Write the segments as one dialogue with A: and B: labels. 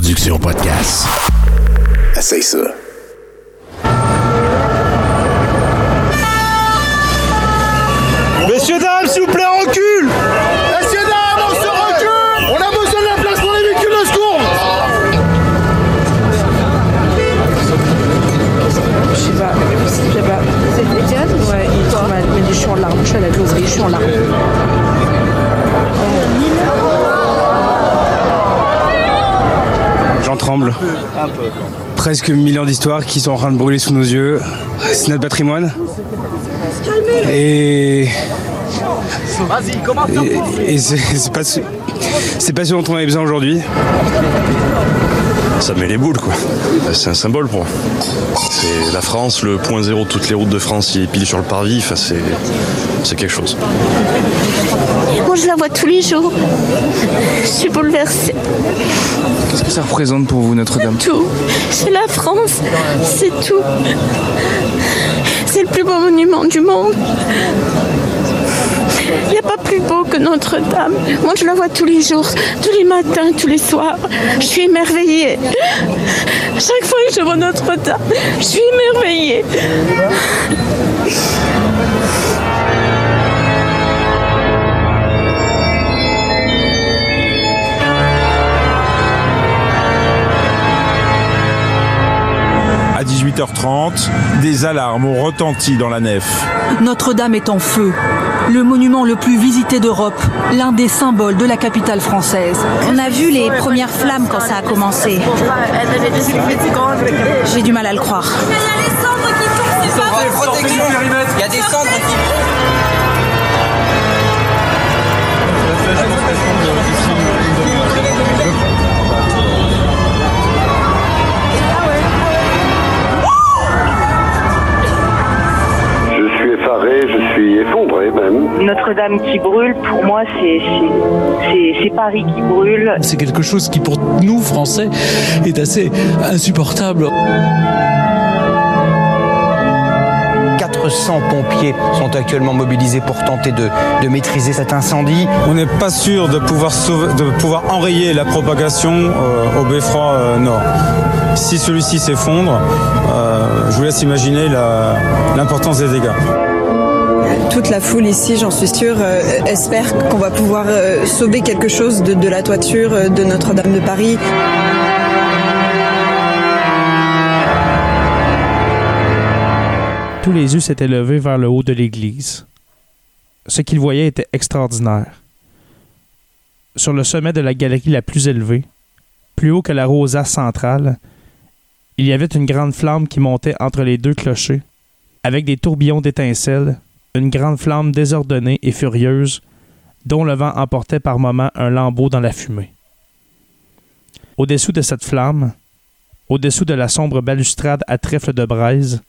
A: production podcast. Essaye ça.
B: Messieurs, dames, s'il vous plaît, on recule
C: Messieurs, dames, on se recule On a besoin de la place pour les véhicules de secours
D: Je sais pas, je sais pas. C'est Étienne Ouais, il est trop mal. Mais je suis en larmes, je suis à la closerie, je suis en larmes.
B: Tremble. Presque millions d'histoires qui sont en train de brûler sous nos yeux. C'est notre patrimoine. Et. Et, et c'est pas, ce- c'est pas ce dont on avait besoin aujourd'hui.
E: Ça met les boules, quoi. C'est un symbole pour moi. C'est la France, le point zéro de toutes les routes de France, il est pile sur le parvis. Enfin, c'est quelque chose.
F: Moi, je la vois tous les jours. Je suis bouleversée.
G: Qu'est-ce que ça représente pour vous, Notre-Dame
F: Tout. C'est la France. C'est tout. C'est le plus beau monument du monde. Il n'y a pas plus beau que Notre-Dame. Moi, je la vois tous les jours, tous les matins, tous les soirs. Je suis émerveillée. Chaque fois que je vois Notre-Dame, je suis émerveillée.
H: 18h30, des alarmes ont retenti dans la nef.
I: Notre-Dame est en feu. Le monument le plus visité d'Europe, l'un des symboles de la capitale française.
J: On a vu les premières flammes quand ça a commencé. J'ai du mal à le croire.
K: Il y a des cendres qui
L: Notre-Dame qui brûle, pour moi, c'est Paris qui brûle.
M: C'est quelque chose qui, pour nous, Français, est assez insupportable.
N: 400 pompiers sont actuellement mobilisés pour tenter de, de maîtriser cet incendie.
B: On n'est pas sûr de pouvoir, sauver- de pouvoir enrayer la propagation euh, au beffroi euh, nord. Si celui-ci s'effondre, euh, je vous laisse imaginer la- l'importance des dégâts.
D: Toute la foule ici, j'en suis sûre, euh, espère qu'on va pouvoir euh, sauver quelque chose de, la toiture euh, de Notre-Dame de Paris.
O: Tous les yeux s'étaient levés vers le haut de l'église. Ce qu'ils voyaient était extraordinaire. Sur le sommet de la galerie la plus élevée, plus haut que la rosace centrale, il y avait une grande flamme qui montait entre les deux clochers, avec des tourbillons d'étincelles, une grande flamme désordonnée et furieuse, dont le vent emportait par moments un lambeau dans la fumée. Au-dessous de cette flamme, au-dessous de la sombre balustrade à trèfle de braise,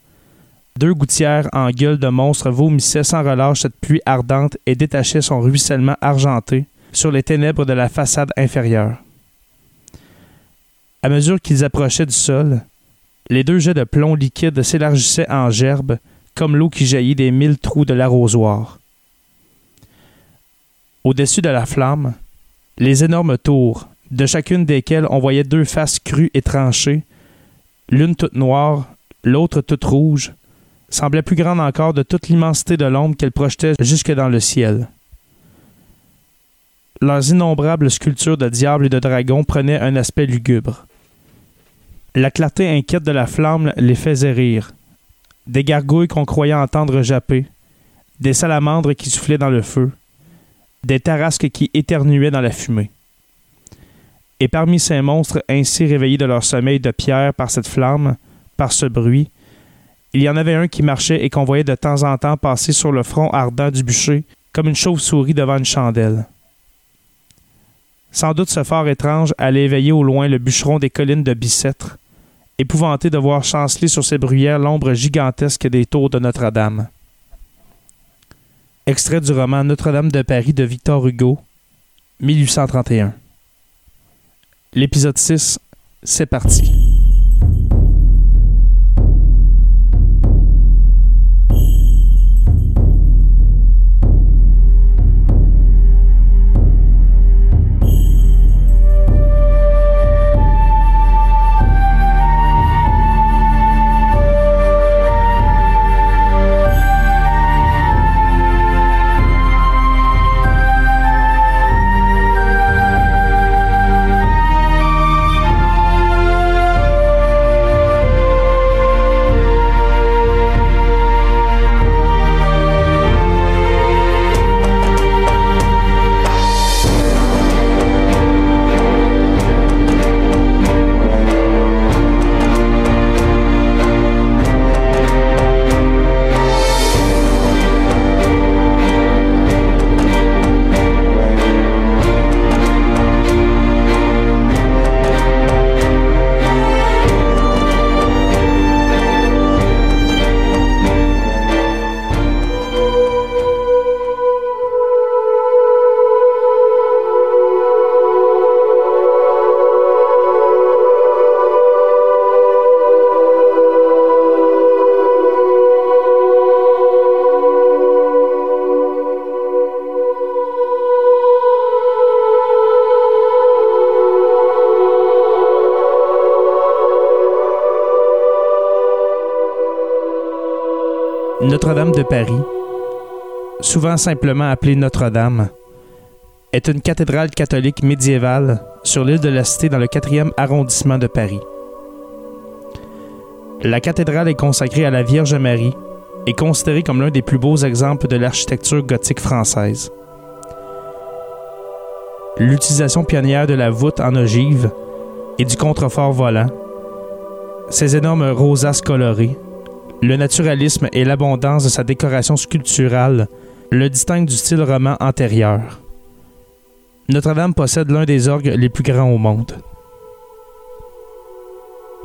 O: deux gouttières en gueule de monstre vomissaient sans relâche cette pluie ardente et détachaient son ruissellement argenté sur les ténèbres de la façade inférieure. À mesure qu'ils approchaient du sol, les deux jets de plomb liquide s'élargissaient en gerbes comme l'eau qui jaillit des mille trous de l'arrosoir. Au-dessus de la flamme, les énormes tours, de chacune desquelles on voyait deux faces crues et tranchées, l'une toute noire, l'autre toute rouge, semblait plus grande encore de toute l'immensité de l'ombre qu'elle projetait jusque dans le ciel. Leurs innombrables sculptures de diables et de dragons prenaient un aspect lugubre. La clarté inquiète de la flamme les faisait rire. Des gargouilles qu'on croyait entendre japper, des salamandres qui soufflaient dans le feu, des tarasques qui éternuaient dans la fumée. Et parmi ces monstres ainsi réveillés de leur sommeil de pierre par cette flamme, par ce bruit, il y en avait un qui marchait et qu'on voyait de temps en temps passer sur le front ardent du bûcher, comme une chauve-souris devant une chandelle. Sans doute ce phare étrange allait éveiller au loin le bûcheron des collines de Bicêtre, épouvanté de voir chanceler sur ses bruyères l'ombre gigantesque des tours de Notre-Dame. Extrait du roman Notre-Dame de Paris de Victor Hugo, 1831. L'épisode 6, c'est parti. Souvent simplement appelée Notre-Dame, est une cathédrale catholique médiévale sur l'île de la Cité dans le 4e arrondissement de Paris. La cathédrale est consacrée à la Vierge Marie et considérée comme l'un des plus beaux exemples de l'architecture gothique française. L'utilisation pionnière de la voûte en ogive et du contrefort volant, ses énormes rosaces colorées, le naturalisme et l'abondance de sa décoration sculpturale le distinguent du style roman antérieur. Notre-Dame possède l'un des orgues les plus grands au monde.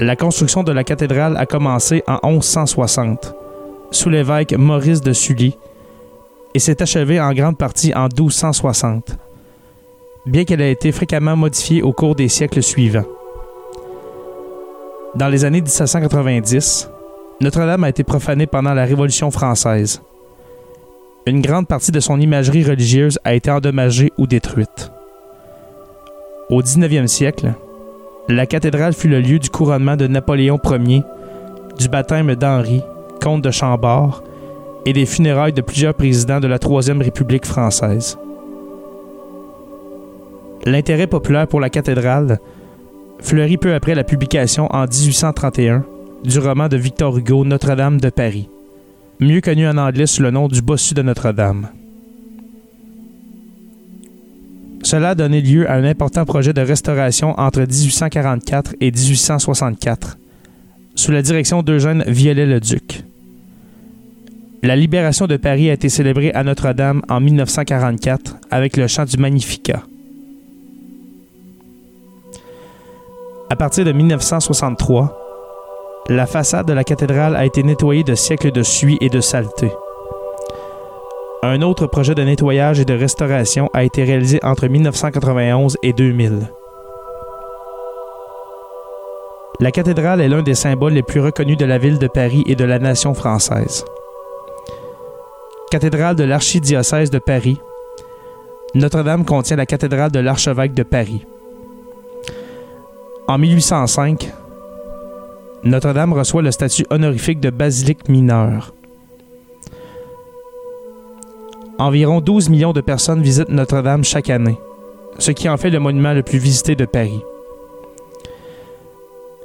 O: La construction de la cathédrale a commencé en 1160, sous l'évêque Maurice de Sully, et s'est achevée en grande partie en 1260, bien qu'elle ait été fréquemment modifiée au cours des siècles suivants. Dans les années 1790, Notre-Dame a été profanée pendant la Révolution française. Une grande partie de son imagerie religieuse a été endommagée ou détruite. Au 19e siècle, la cathédrale fut le lieu du couronnement de Napoléon Ier, du baptême d'Henri, comte de Chambord, et des funérailles de plusieurs présidents de la Troisième République française. L'intérêt populaire pour la cathédrale fleurit peu après la publication en 1831 du roman de Victor Hugo Notre-Dame de Paris, mieux connu en anglais sous le nom du Bossu de Notre-Dame. Cela a donné lieu à un important projet de restauration entre 1844 et 1864, sous la direction d'Eugène Viollet-le-Duc. La libération de Paris a été célébrée à Notre-Dame en 1944 avec le chant du Magnificat. À partir de 1963, la façade de la cathédrale a été nettoyée de siècles de suie et de saleté. Un autre projet de nettoyage et de restauration a été réalisé entre 1991 et 2000. La cathédrale est l'un des symboles les plus reconnus de la ville de Paris et de la nation française. Cathédrale de l'archidiocèse de Paris, Notre-Dame contient la cathédrale de l'archevêque de Paris. En 1805, Notre-Dame reçoit le statut honorifique de basilique mineure. Environ 12 millions de personnes visitent Notre-Dame chaque année, ce qui en fait le monument le plus visité de Paris.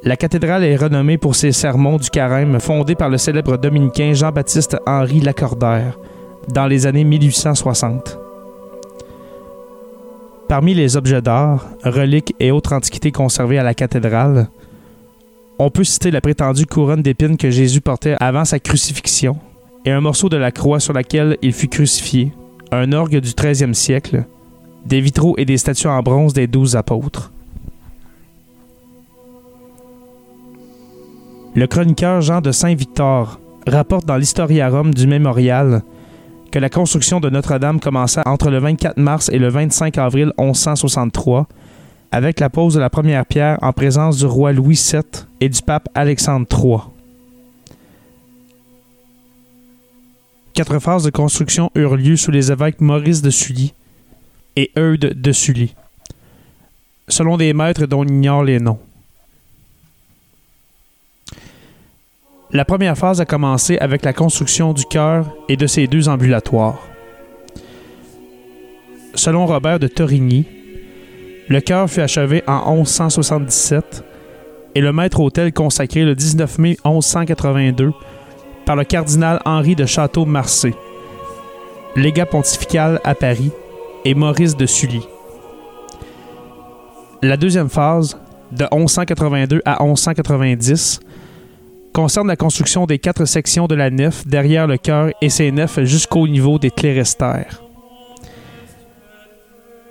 O: La cathédrale est renommée pour ses sermons du carême fondés par le célèbre dominicain Jean-Baptiste Henri Lacordaire dans les années 1860. Parmi les objets d'art, reliques et autres antiquités conservées à la cathédrale, on peut citer la prétendue couronne d'épines que Jésus portait avant sa crucifixion, et un morceau de la croix sur laquelle il fut crucifié, un orgue du 13e siècle, des vitraux et des statues en bronze des douze apôtres. Le chroniqueur Jean de Saint-Victor rapporte dans l'Historiarum du mémorial que la construction de Notre-Dame commença entre le 24 mars et le 25 avril 1163, avec la pose de la première pierre en présence du roi Louis VII et du pape Alexandre III. Quatre phases de construction eurent lieu sous les évêques Maurice de Sully et Eudes de Sully, selon des maîtres dont on ignore les noms. La première phase a commencé avec la construction du chœur et de ses deux ambulatoires. Selon Robert de Torigny, le chœur fut achevé en 1177 et le maître-autel consacré le 19 mai 1182 par le cardinal Henri de Château-Marcé, légat pontifical à Paris, et Maurice de Sully. La deuxième phase, de 1182 à 1190, concerne la construction des quatre sections de la nef derrière le chœur et ses nefs jusqu'au niveau des clérestères.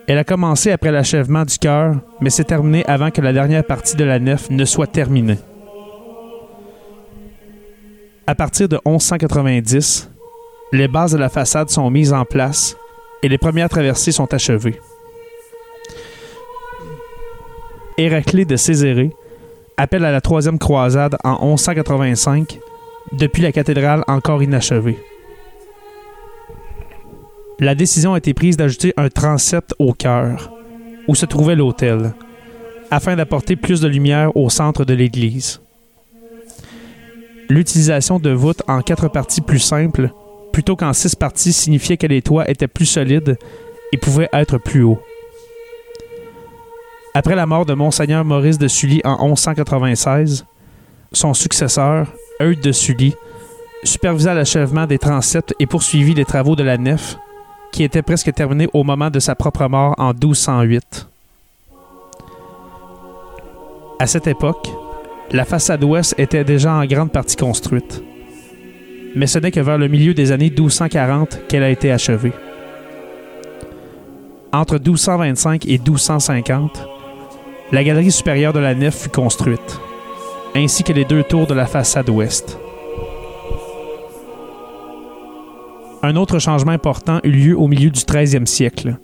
O: Elle a commencé après l'achèvement du chœur, mais s'est terminée avant que la dernière partie de la nef ne soit terminée. À partir de 1190, les bases de la façade sont mises en place et les premières traversées sont achevées. Héraclée de Césarée appelle à la troisième croisade en 1185, depuis la cathédrale encore inachevée. La décision a été prise d'ajouter un transept au cœur, où se trouvait l'autel, afin d'apporter plus de lumière au centre de l'église. l'utilisation de voûtes en quatre parties plus simples, plutôt qu'en six parties, signifiait que les toits étaient plus solides et pouvaient être plus hauts. Après la mort de Monseigneur Maurice de Sully en 1196, son successeur, Eudes de Sully, supervisa l'achèvement des transepts et poursuivit les travaux de la nef, qui était presque terminée au moment de sa propre mort en 1208. À cette époque, la façade ouest était déjà en grande partie construite. Mais ce n'est que vers le milieu des années 1240 qu'elle a été achevée. Entre 1225 et 1250, la galerie supérieure de la nef fut construite, ainsi que les deux tours de la façade ouest. Un autre changement important eut lieu au milieu du 13e siècle,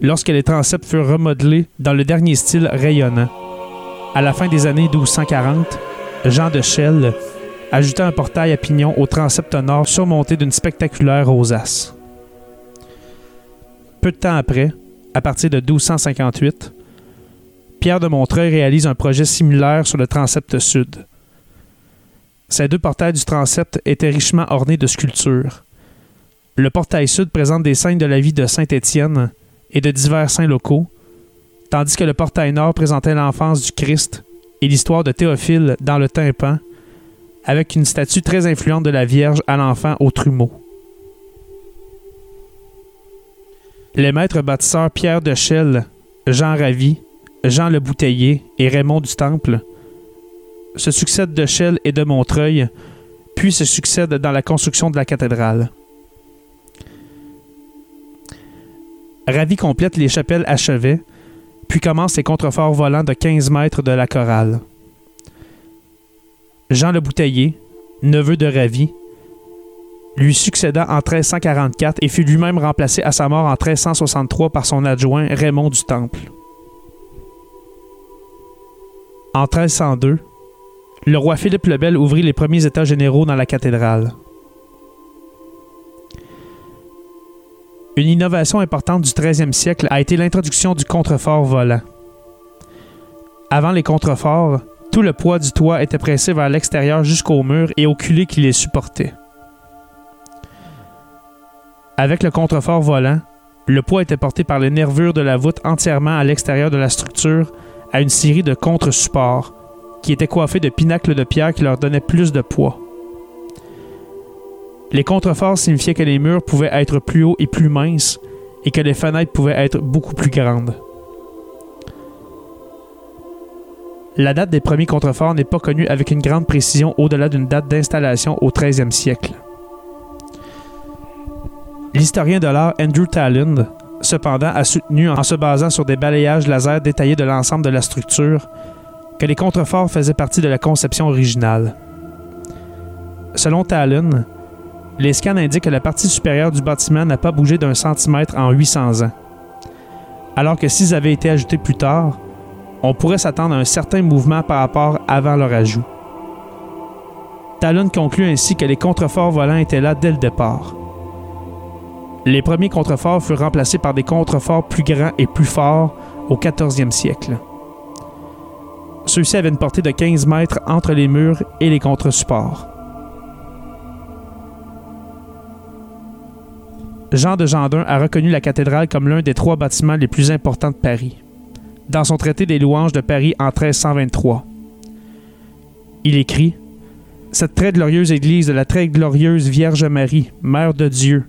O: lorsque les transepts furent remodelés dans le dernier style rayonnant. À la fin des années 1240, Jean de Chelles ajouta un portail à pignon au transept nord surmonté d'une spectaculaire rosace. Peu de temps après, à partir de 1258, Pierre de Montreuil réalise un projet similaire sur le transept sud. Ces deux portails du transept étaient richement ornés de sculptures. Le portail sud présente des scènes de la vie de Saint-Étienne et de divers saints locaux, tandis que le portail nord présentait l'enfance du Christ et l'histoire de Théophile dans le tympan, avec une statue très influente de la Vierge à l'enfant au trumeau. Les maîtres bâtisseurs Pierre de Chelles, Jean Ravi, Jean le Bouteiller et Raymond du Temple se succèdent de Chelles et de Montreuil, puis se succèdent dans la construction de la cathédrale. Ravi complète les chapelles à chevet, puis commence ses contreforts volants de 15 mètres de la chorale. Jean le Bouteiller, neveu de Ravi, lui succéda en 1344 et fut lui-même remplacé à sa mort en 1363 par son adjoint Raymond du Temple. En 1302, le roi Philippe le Bel ouvrit les premiers états généraux dans la cathédrale. Une innovation importante du 13e siècle a été l'introduction du contrefort volant. Avant les contreforts, tout le poids du toit était pressé vers l'extérieur jusqu'au mur et au culé qui les supportait. Avec le contrefort volant, le poids était porté par les nervures de la voûte entièrement à l'extérieur de la structure à une série de contre-supports qui étaient coiffés de pinacles de pierre qui leur donnaient plus de poids. Les contreforts signifiaient que les murs pouvaient être plus hauts et plus minces et que les fenêtres pouvaient être beaucoup plus grandes. La date des premiers contreforts n'est pas connue avec une grande précision au-delà d'une date d'installation au 13e siècle. L'historien de l'art Andrew Talland, cependant, a soutenu, en se basant sur des balayages laser détaillés de l'ensemble de la structure, que les contreforts faisaient partie de la conception originale. Selon Talon, les scans indiquent que la partie supérieure du bâtiment n'a pas bougé d'un centimètre en 800 ans. Alors que s'ils avaient été ajoutés plus tard, on pourrait s'attendre à un certain mouvement par rapport avant leur ajout. Talon conclut ainsi que les contreforts volants étaient là dès le départ. Les premiers contreforts furent remplacés par des contreforts plus grands et plus forts au 14e siècle. Ceux-ci avaient une portée de 15 mètres entre les murs et les contre-supports. Jean de Gendun a reconnu la cathédrale comme l'un des trois bâtiments les plus importants de Paris, dans son traité des louanges de Paris en 1323. Il écrit Cette très glorieuse église de la très glorieuse Vierge Marie, Mère de Dieu,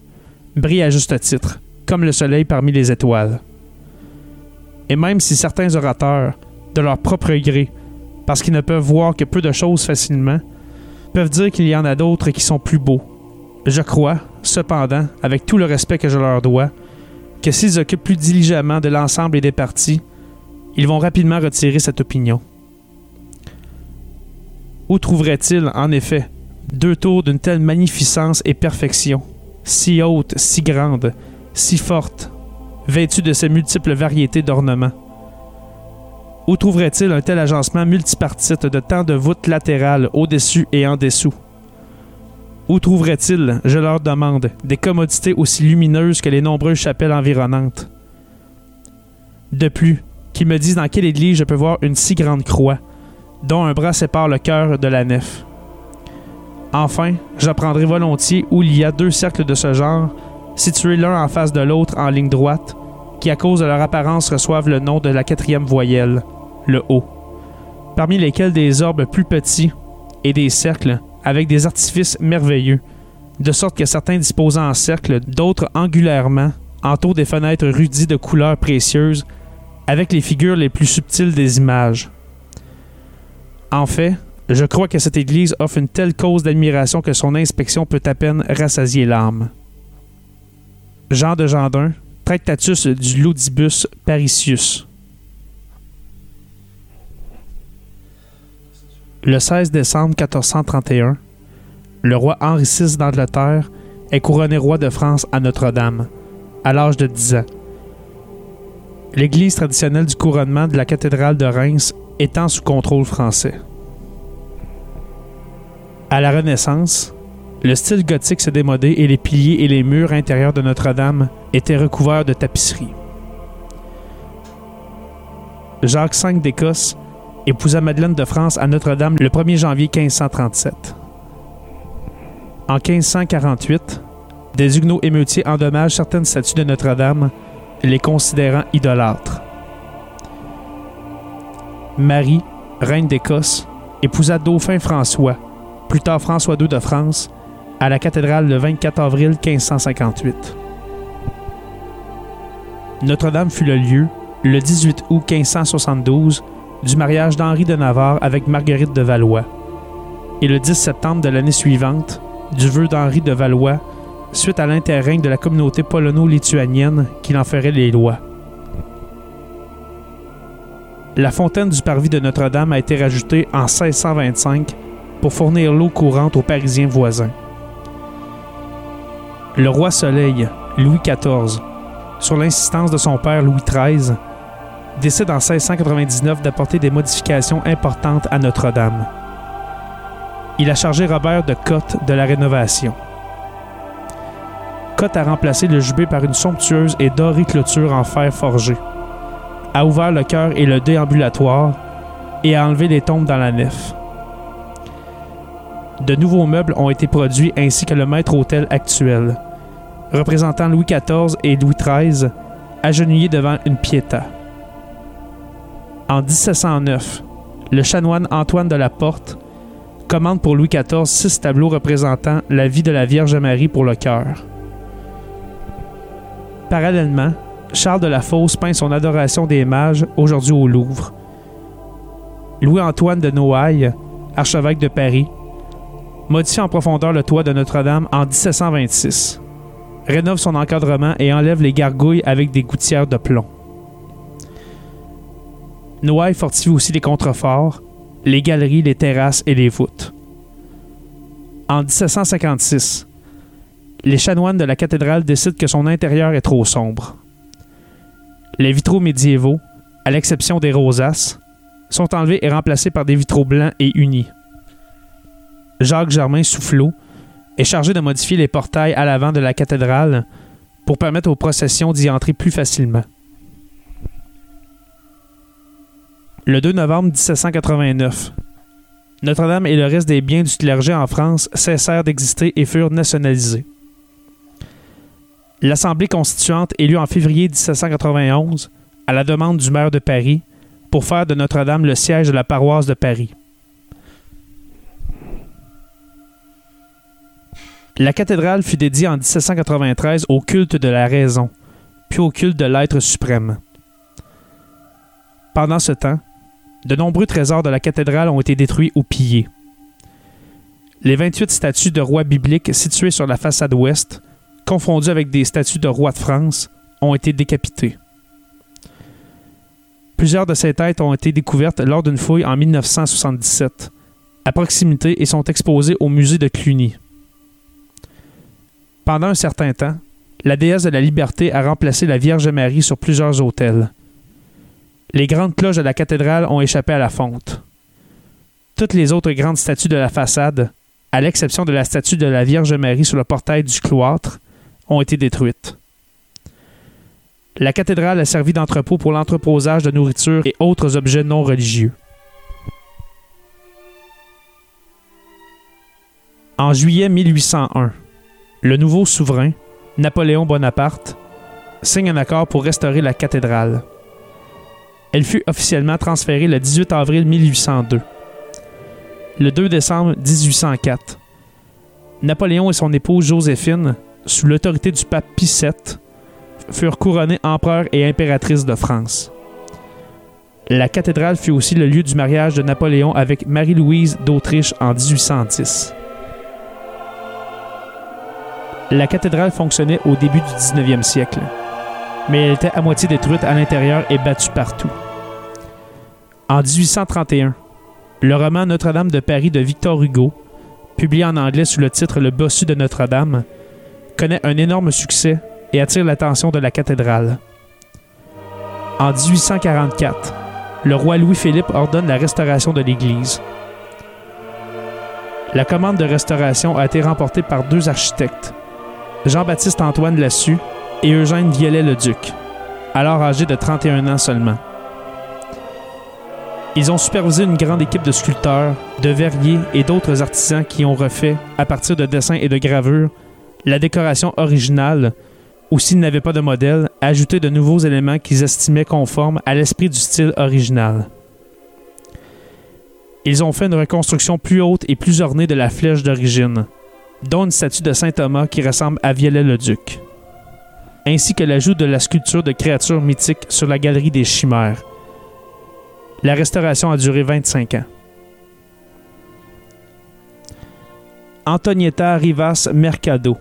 O: brille à juste titre, comme le soleil parmi les étoiles. Et même si certains orateurs, de leur propre gré, parce qu'ils ne peuvent voir que peu de choses facilement, peuvent dire qu'il y en a d'autres qui sont plus beaux, je crois, cependant, avec tout le respect que je leur dois, que s'ils occupent plus diligemment de l'ensemble et des parties, ils vont rapidement retirer cette opinion. Où trouveraient-ils, en effet, deux tours d'une telle magnificence et perfection, si hautes, si grandes, si fortes, vêtues de ces multiples variétés d'ornements? Où trouverait-il un tel agencement multipartite de tant de voûtes latérales au-dessus et en dessous? Où trouverait-il, je leur demande, des commodités aussi lumineuses que les nombreuses chapelles environnantes? De plus, qu'ils me disent dans quelle église je peux voir une si grande croix, dont un bras sépare le cœur de la nef. Enfin, j'apprendrai volontiers où il y a deux cercles de ce genre, situés l'un en face de l'autre en ligne droite, qui à cause de leur apparence reçoivent le nom de la quatrième voyelle, le O, parmi lesquels des orbes plus petits et des cercles avec des artifices merveilleux, de sorte que certains disposant en cercle, d'autres angulairement, entourent des fenêtres rudies de couleurs précieuses, avec les figures les plus subtiles des images. En fait, je crois que cette église offre une telle cause d'admiration que son inspection peut à peine rassasier l'âme. Jean de Gendun, Tractatus du Ludibus Parisius. Le 16 décembre 1431, le roi Henri VI d'Angleterre est couronné roi de France à Notre-Dame, à l'âge de 10 ans. L'église traditionnelle du couronnement de la cathédrale de Reims étant sous contrôle français. À la Renaissance, le style gothique s'est démodé et les piliers et les murs intérieurs de Notre-Dame étaient recouverts de tapisseries. Jacques V d'Écosse épousa Madeleine de France à Notre-Dame le 1er janvier 1537. En 1548, des huguenots émeutiers endommagent certaines statues de Notre-Dame, les considérant idolâtres. Marie, reine d'Écosse, épousa Dauphin François, plus tard François II de France, à la cathédrale le 24 avril 1558. Notre-Dame fut le lieu, le 18 août 1572, du mariage d'Henri de Navarre avec Marguerite de Valois, et le 10 septembre de l'année suivante, du vœu d'Henri de Valois suite à l'interrègne de la communauté polono-lituanienne qui en ferait les lois. La fontaine du parvis de Notre-Dame a été rajoutée en 1625 pour fournir l'eau courante aux Parisiens voisins. Le roi Soleil, Louis XIV, sur l'insistance de son père Louis XIII, décide en 1699 d'apporter des modifications importantes à Notre-Dame. Il a chargé Robert de Cotte de la rénovation. Cotte a remplacé le jubé par une somptueuse et dorée clôture en fer forgé, a ouvert le chœur et le déambulatoire et a enlevé les tombes dans la nef. De nouveaux meubles ont été produits ainsi que le maître-autel actuel, représentant Louis XIV et Louis XIII, agenouillés devant une piéta. En 1709, le chanoine Antoine de la Porte commande pour Louis XIV six tableaux représentant la vie de la Vierge Marie pour le cœur. Parallèlement, Charles de la Fosse peint son adoration des mages aujourd'hui au Louvre. Louis-Antoine de Noailles, archevêque de Paris, modifie en profondeur le toit de Notre-Dame en 1726, rénove son encadrement et enlève les gargouilles avec des gouttières de plomb. Noailles fortifie aussi les contreforts, les galeries, les terrasses et les voûtes. En 1756, les chanoines de la cathédrale décident que son intérieur est trop sombre. Les vitraux médiévaux, à l'exception des rosaces, sont enlevés et remplacés par des vitraux blancs et unis. Jacques Germain Soufflot est chargé de modifier les portails à l'avant de la cathédrale pour permettre aux processions d'y entrer plus facilement. Le 2 novembre 1789, Notre-Dame et le reste des biens du clergé en France cessèrent d'exister et furent nationalisés. L'Assemblée constituante élue en février 1791, à la demande du maire de Paris, pour faire de Notre-Dame le siège de la paroisse de Paris. La cathédrale fut dédiée en 1793 au culte de la raison, puis au culte de l'être suprême. Pendant ce temps, de nombreux trésors de la cathédrale ont été détruits ou pillés. Les 28 statues de rois bibliques situées sur la façade ouest, confondues avec des statues de rois de France, ont été décapitées. Plusieurs de ces têtes ont été découvertes lors d'une fouille en 1977, à proximité et sont exposées au musée de Cluny. Pendant un certain temps, la déesse de la liberté a remplacé la Vierge Marie sur plusieurs autels. Les grandes cloches de la cathédrale ont échappé à la fonte. Toutes les autres grandes statues de la façade, à l'exception de la statue de la Vierge Marie sur le portail du cloître, ont été détruites. La cathédrale a servi d'entrepôt pour l'entreposage de nourriture et autres objets non religieux. En juillet 1801, le nouveau souverain, Napoléon Bonaparte, signe un accord pour restaurer la cathédrale. Elle fut officiellement transférée le 18 avril 1802. Le 2 décembre 1804, Napoléon et son épouse Joséphine, sous l'autorité du pape Pie VII, furent couronnés empereur et impératrice de France. La cathédrale fut aussi le lieu du mariage de Napoléon avec Marie-Louise d'Autriche en 1810. La cathédrale fonctionnait au début du 19e siècle, mais elle était à moitié détruite à l'intérieur et battue partout. En 1831, le roman Notre-Dame de Paris de Victor Hugo, publié en anglais sous le titre Le bossu de Notre-Dame, connaît un énorme succès et attire l'attention de la cathédrale. En 1844, le roi Louis-Philippe ordonne la restauration de l'église. La commande de restauration a été remportée par deux architectes, Jean-Baptiste Antoine Lassus et Eugène Viollet-le-Duc, alors âgé de 31 ans seulement. Ils ont supervisé une grande équipe de sculpteurs, de verriers et d'autres artisans qui ont refait, à partir de dessins et de gravures, la décoration originale, ou s'ils n'avaient pas de modèle, ajouter de nouveaux éléments qu'ils estimaient conformes à l'esprit du style original. Ils ont fait une reconstruction plus haute et plus ornée de la flèche d'origine, dont une statue de Saint Thomas qui ressemble à Viollet-le-Duc, ainsi que l'ajout de la sculpture de créatures mythiques sur la galerie des chimères. La restauration a duré 25 ans. Antonietta Rivas Mercado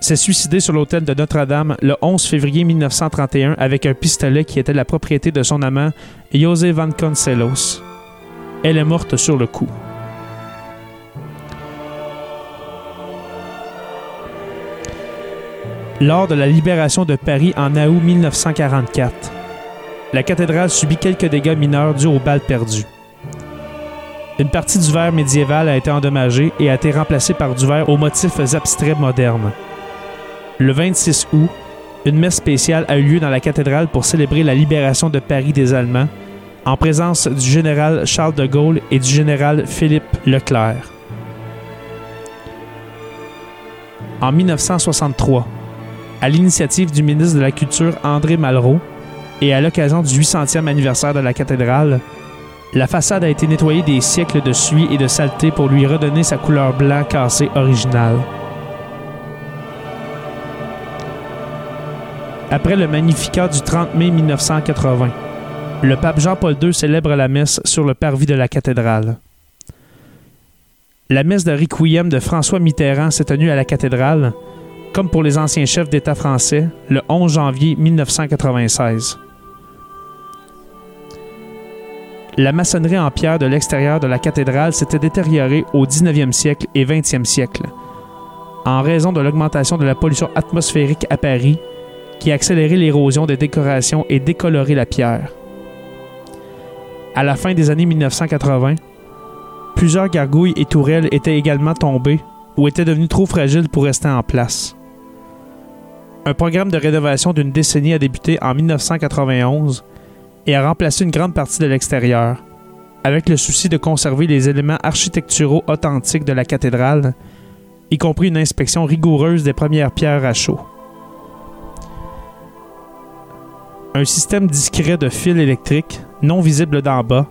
O: s'est suicidée sur l'hôtel de Notre-Dame le 11 février 1931 avec un pistolet qui était la propriété de son amant José Vanconcelos. Elle est morte sur le coup. Lors de la libération de Paris en août 1944, la cathédrale subit quelques dégâts mineurs dus aux balles perdues. Une partie du verre médiéval a été endommagée et a été remplacée par du verre aux motifs abstraits modernes. Le 26 août, une messe spéciale a eu lieu dans la cathédrale pour célébrer la libération de Paris des Allemands, en présence du général Charles de Gaulle et du général Philippe Leclerc. En 1963, à l'initiative du ministre de la Culture André Malraux et à l'occasion du 800e anniversaire de la cathédrale, la façade a été nettoyée des siècles de suie et de saleté pour lui redonner sa couleur blanc cassé originale. Après le Magnificat du 30 mai 1980, le pape Jean-Paul II célèbre la messe sur le parvis de la cathédrale. La messe de Requiem de François Mitterrand s'est tenue à la cathédrale, comme pour les anciens chefs d'État français, le 11 janvier 1996. La maçonnerie en pierre de l'extérieur de la cathédrale s'était détériorée au 19e siècle et 20e siècle, en raison de l'augmentation de la pollution atmosphérique à Paris, qui a accéléré l'érosion des décorations et décoloré la pierre. À la fin des années 1980, plusieurs gargouilles et tourelles étaient également tombées ou étaient devenues trop fragiles pour rester en place. Un programme de rénovation d'une décennie a débuté en 1991 et a remplacé une grande partie de l'extérieur, avec le souci de conserver les éléments architecturaux authentiques de la cathédrale, y compris une inspection rigoureuse des premières pierres à chaud. Un système discret de fils électriques, non visible d'en bas,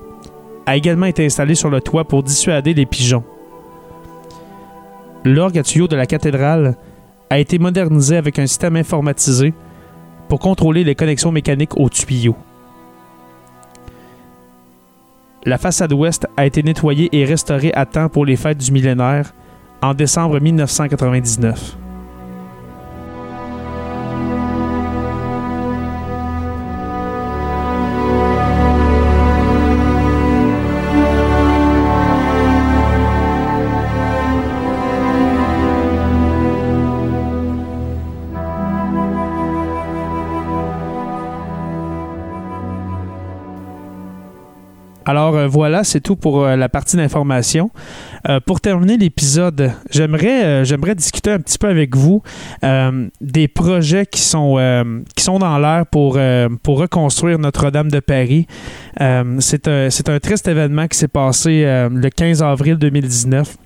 O: a également été installé sur le toit pour dissuader les pigeons. L'orgue à tuyaux de la cathédrale a été modernisé avec un système informatisé pour contrôler les connexions mécaniques aux tuyaux. La façade ouest a été nettoyée et restaurée à temps pour les fêtes du millénaire en décembre 1999. Alors euh, voilà, c'est tout pour euh, la partie d'information. Euh, pour terminer l'épisode, j'aimerais j'aimerais discuter un petit peu avec vous des projets qui sont qui sont dans l'air pour reconstruire Notre-Dame de Paris. c'est un c'est un triste événement qui s'est passé le 15 avril 2019.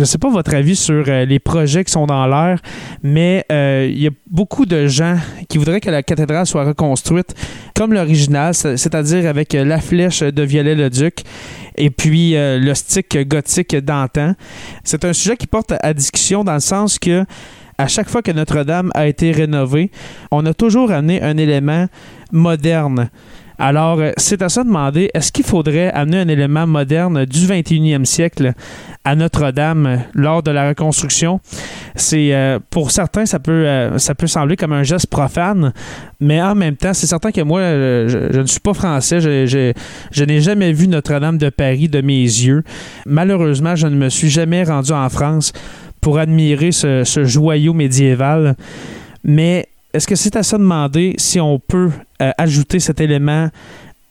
O: Je ne sais pas votre avis sur euh, les projets qui sont dans l'air, mais euh, il y a beaucoup de gens qui voudraient que la cathédrale soit reconstruite comme l'original, c'est-à-dire avec euh, la flèche de Viollet-le-Duc et puis le stick gothique d'antan. C'est un sujet qui porte à discussion dans le sens que à chaque fois que Notre-Dame a été rénovée, on a toujours amené un élément moderne. Alors, euh, c'est à ça de demander, est-ce qu'il faudrait amener un élément moderne du 21e siècle à Notre-Dame lors de la reconstruction? C'est euh, Pour certains, ça peut, euh, ça peut sembler comme un geste profane, mais en même temps, c'est certain que moi, je, ne suis pas français. Je, je n'ai jamais vu Notre-Dame de Paris de mes yeux. Malheureusement, je ne me suis jamais rendu en France pour admirer ce, ce joyau médiéval. Mais est-ce que c'est à ça de demander si on peut euh, ajouter cet élément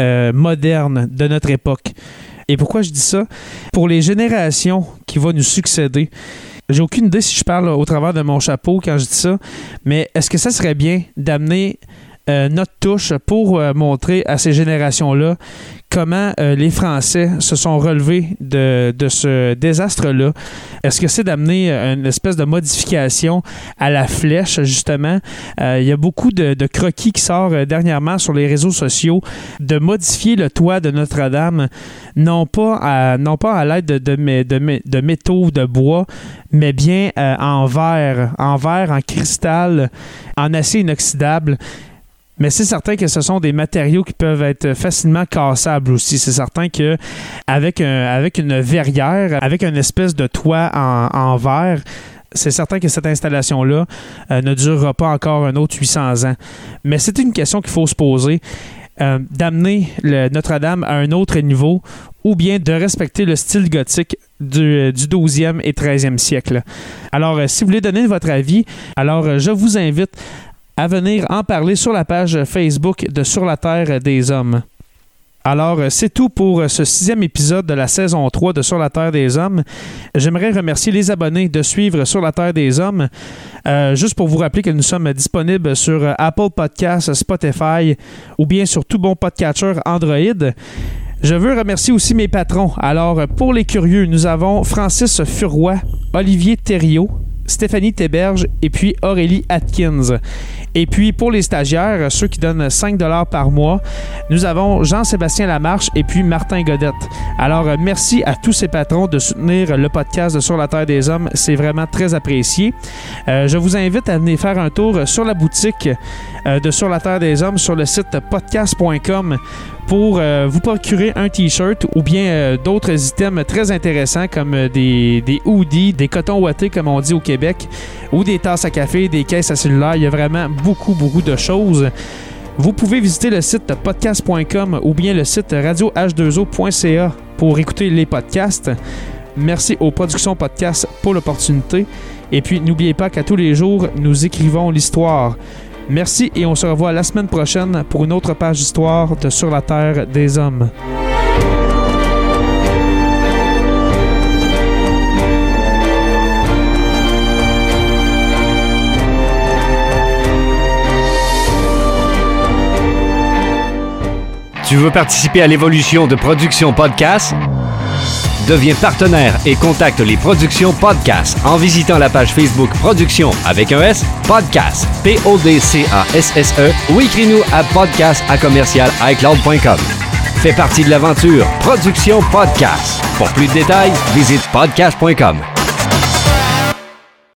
O: euh, moderne de notre époque? Et pourquoi je dis ça? Pour les générations qui vont nous succéder, j'ai aucune idée si je parle au travers de mon chapeau quand je dis ça, mais est-ce que ça serait bien d'amener euh, notre touche pour euh, montrer à ces générations-là comment euh, les Français se sont relevés de, ce désastre-là. Est-ce que c'est d'amener une espèce de modification à la flèche, justement? Il y a beaucoup de, croquis qui sortent dernièrement sur les réseaux sociaux de modifier le toit de Notre-Dame, non pas à, non pas à l'aide de, de, de, de métaux ou de bois, mais bien en verre, en verre, en cristal, en acier inoxydable. Mais c'est certain que ce sont des matériaux qui peuvent être facilement cassables aussi. C'est certain que avec, avec une verrière, avec une espèce de toit en, verre, c'est certain que cette installation-là euh, ne durera pas encore un autre 800 ans. Mais c'est une question qu'il faut se poser. Euh, d'amener Notre-Dame à un autre niveau ou bien de respecter le style gothique du, du 12e et 13e siècle. Alors, euh, si vous voulez donner votre avis, alors je vous invite à venir en parler sur la page Facebook de Sur la Terre des Hommes. Alors, euh, c'est tout pour euh, ce sixième épisode de la saison 3 de Sur la Terre des Hommes. J'aimerais remercier les abonnés de suivre Sur la Terre des Hommes. Euh, juste pour vous rappeler que nous sommes disponibles sur Apple Podcasts, Spotify ou bien sur tout bon podcatcher Android. Je veux remercier aussi mes patrons. Alors, pour les curieux, nous avons Francis Furoy, Olivier Thériault, Stéphanie Théberge et puis Aurélie Atkins. Et puis pour les stagiaires, ceux qui donnent 5 par mois, nous avons Jean-Sébastien Lamarche et puis Martin Godette. Alors euh, merci à tous ces patrons de soutenir le podcast de Sur la Terre des Hommes. C'est vraiment très apprécié. Euh, je vous invite à venir faire un tour sur la boutique euh, de Sur la Terre des Hommes sur le site podcast.com pour vous procurer un t-shirt ou bien d'autres items très intéressants comme des, des hoodies, des cotons ouatés comme on dit au Québec ou des tasses à café, des caisses à cellulaire. Il y a vraiment beaucoup, beaucoup de choses. Vous pouvez visiter le site podcast.com ou bien le site radioh2o.ca pour écouter les podcasts. Merci aux productions podcast pour l'opportunité. Et puis, n'oubliez pas qu'à tous les jours, nous écrivons l'histoire. Merci et on se revoit la semaine prochaine pour une autre page d'histoire de Sur la Terre des Hommes.
P: Tu veux participer à l'évolution de Production Podcast? Deviens partenaire et contacte les Productions Podcast en visitant la page Facebook Production avec un S, Podcast, P-O-D-C-A-S-S-E ou écris-nous à podcast à commercial iCloud.com. Fais partie de l'aventure Production Podcast. Pour plus de détails, visite podcast.com.